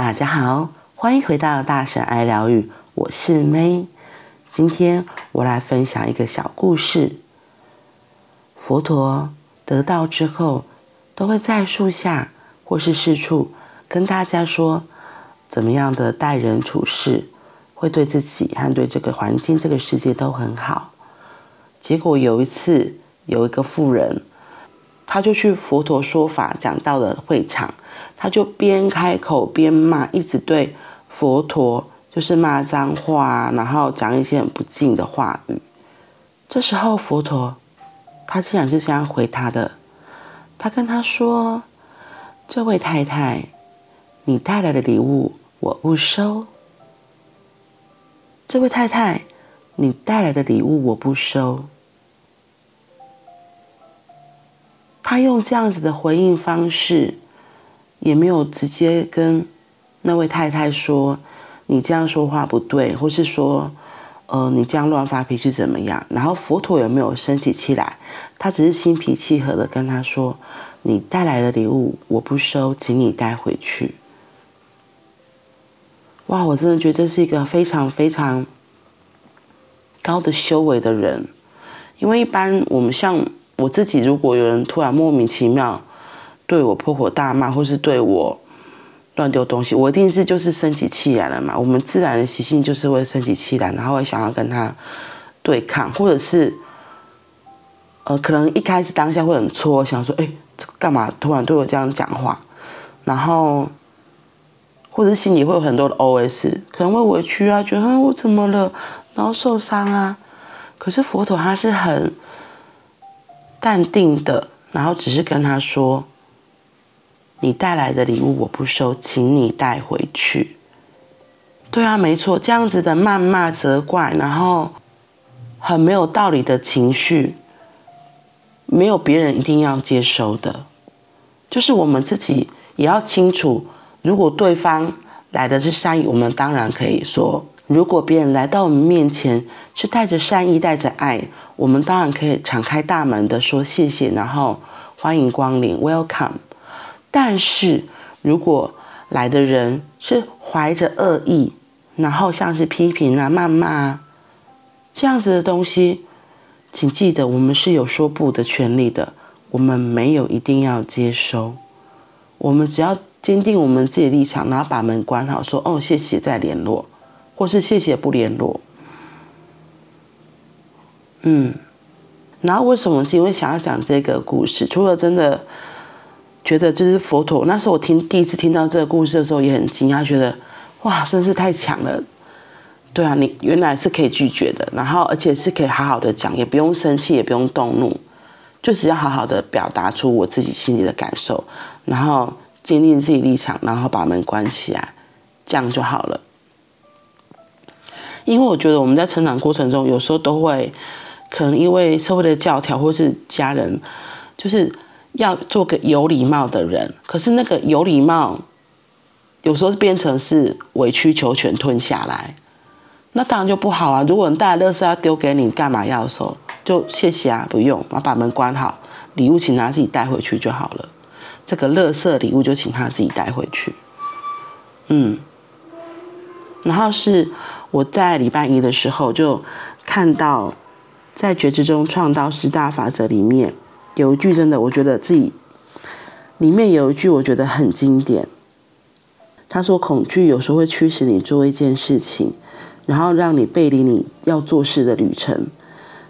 大家好，欢迎回到大神爱疗愈，我是 May。今天我来分享一个小故事。佛陀得道之后，都会在树下或是四处跟大家说，怎么样的待人处事，会对自己和对这个环境、这个世界都很好。结果有一次，有一个妇人，他就去佛陀说法讲道的会场。他就边开口边骂，一直对佛陀就是骂脏话，然后讲一些很不敬的话语。这时候佛陀，他竟然是这样回他的，他跟他说：“这位太太，你带来的礼物我不收。这位太太，你带来的礼物我不收。”他用这样子的回应方式。也没有直接跟那位太太说，你这样说话不对，或是说，呃，你这样乱发脾气怎么样？然后佛陀也没有生起气来，他只是心平气和的跟他说：“你带来的礼物我不收，请你带回去。”哇，我真的觉得这是一个非常非常高的修为的人，因为一般我们像我自己，如果有人突然莫名其妙。对我破口大骂，或是对我乱丢东西，我一定是就是生起气来了嘛。我们自然的习性就是会生起气来，然后会想要跟他对抗，或者是呃，可能一开始当下会很挫，想说，哎，干嘛突然对我这样讲话？然后，或者是心里会有很多的 OS，可能会委屈啊，觉得我怎么了，然后受伤啊。可是佛陀他是很淡定的，然后只是跟他说。你带来的礼物我不收，请你带回去。对啊，没错，这样子的谩骂、责怪，然后很没有道理的情绪，没有别人一定要接收的。就是我们自己也要清楚，如果对方来的是善意，我们当然可以说；如果别人来到我们面前是带着善意、带着爱，我们当然可以敞开大门的说谢谢，然后欢迎光临，Welcome。但是如果来的人是怀着恶意，然后像是批评啊、谩骂啊这样子的东西，请记得我们是有说不的权利的，我们没有一定要接收，我们只要坚定我们自己的立场，然后把门关好，说哦谢谢再联络，或是谢谢不联络。嗯，然后为什么今天想要讲这个故事？除了真的。觉得就是佛陀，那时候我听第一次听到这个故事的时候也很惊讶，觉得哇，真是太强了。对啊，你原来是可以拒绝的，然后而且是可以好好的讲，也不用生气，也不用动怒，就只要好好的表达出我自己心里的感受，然后坚定自己立场，然后把门关起来，这样就好了。因为我觉得我们在成长过程中，有时候都会可能因为社会的教条或是家人，就是。要做个有礼貌的人，可是那个有礼貌，有时候变成是委曲求全吞下来，那当然就不好啊。如果你带来乐色要丢给你，干嘛要收？就谢谢啊，不用，我把门关好，礼物请他自己带回去就好了。这个乐色礼物就请他自己带回去。嗯，然后是我在礼拜一的时候就看到，在觉知中创造十大法则里面。有一句真的，我觉得自己里面有一句我觉得很经典。他说：“恐惧有时候会驱使你做一件事情，然后让你背离你要做事的旅程。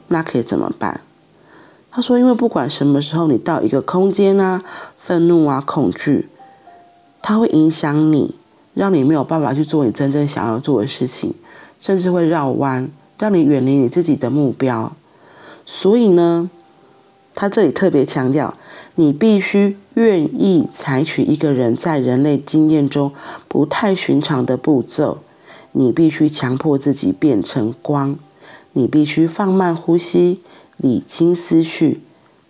那可以怎么办？”他说：“因为不管什么时候你到一个空间啊，愤怒啊，恐惧，它会影响你，让你没有办法去做你真正想要做的事情，甚至会绕弯，让你远离你自己的目标。所以呢。”他这里特别强调，你必须愿意采取一个人在人类经验中不太寻常的步骤。你必须强迫自己变成光，你必须放慢呼吸，理清思绪，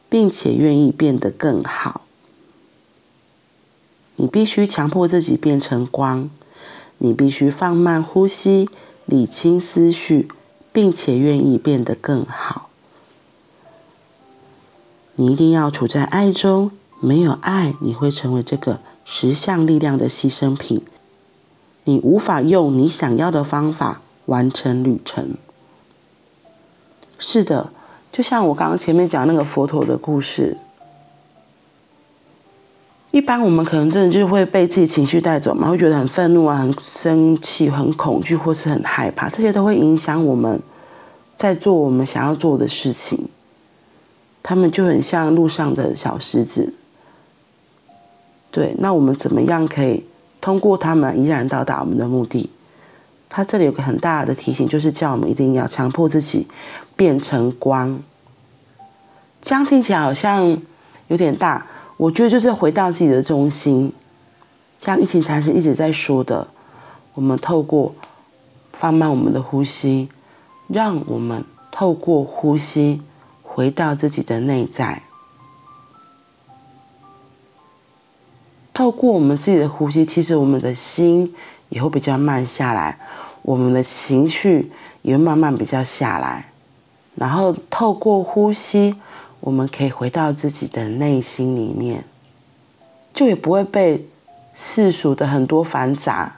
并且愿意变得更好。你必须强迫自己变成光，你必须放慢呼吸，理清思绪，并且愿意变得更好。你一定要处在爱中，没有爱，你会成为这个实相力量的牺牲品。你无法用你想要的方法完成旅程。是的，就像我刚刚前面讲那个佛陀的故事。一般我们可能真的就会被自己情绪带走嘛，会觉得很愤怒啊、很生气、很恐惧，或是很害怕，这些都会影响我们在做我们想要做的事情。他们就很像路上的小狮子。对，那我们怎么样可以通过他们依然到达我们的目的？他这里有个很大的提醒，就是叫我们一定要强迫自己变成光。这样听起来好像有点大。我觉得就是回到自己的中心，像疫情禅师一直在说的，我们透过放慢我们的呼吸，让我们透过呼吸回到自己的内在，透过我们自己的呼吸，其实我们的心也会比较慢下来，我们的情绪也会慢慢比较下来，然后透过呼吸。我们可以回到自己的内心里面，就也不会被世俗的很多繁杂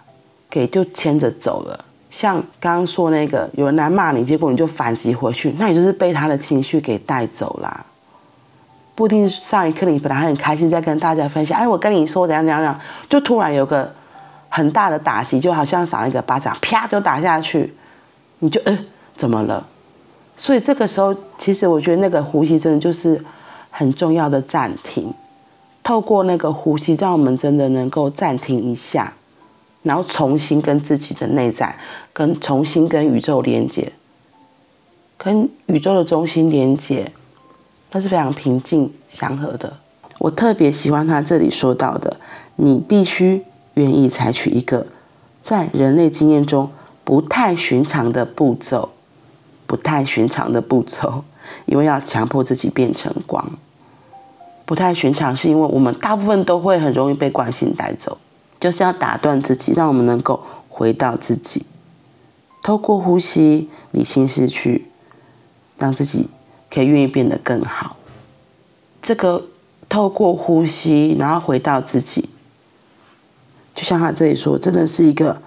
给就牵着走了。像刚刚说那个，有人来骂你，结果你就反击回去，那你就是被他的情绪给带走了。不一定上一刻你本来很开心在跟大家分享，哎，我跟你说怎样怎样样，就突然有个很大的打击，就好像赏一个巴掌，啪就打下去，你就，嗯，怎么了？所以这个时候，其实我觉得那个呼吸真的就是很重要的暂停。透过那个呼吸，让我们真的能够暂停一下，然后重新跟自己的内在，跟重新跟宇宙连接，跟宇宙的中心连接，那是非常平静祥和的。我特别喜欢他这里说到的：你必须愿意采取一个在人类经验中不太寻常的步骤。不太寻常的步骤，因为要强迫自己变成光。不太寻常，是因为我们大部分都会很容易被惯性带走，就是要打断自己，让我们能够回到自己，透过呼吸理清思绪，让自己可以愿意变得更好。这个透过呼吸，然后回到自己，就像他这里说，真的是一个。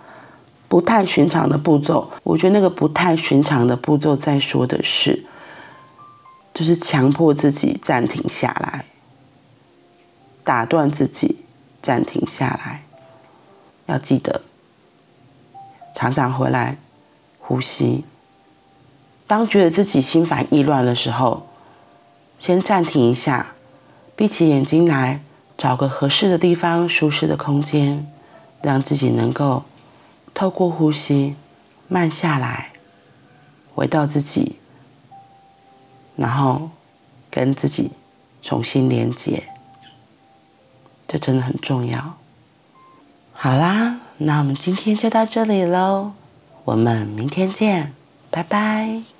不太寻常的步骤，我觉得那个不太寻常的步骤在说的是，就是强迫自己暂停下来，打断自己暂停下来，要记得常常回来呼吸。当觉得自己心烦意乱的时候，先暂停一下，闭起眼睛来，找个合适的地方、舒适的空间，让自己能够。透过呼吸，慢下来，回到自己，然后跟自己重新连接，这真的很重要。好啦，那我们今天就到这里喽，我们明天见，拜拜。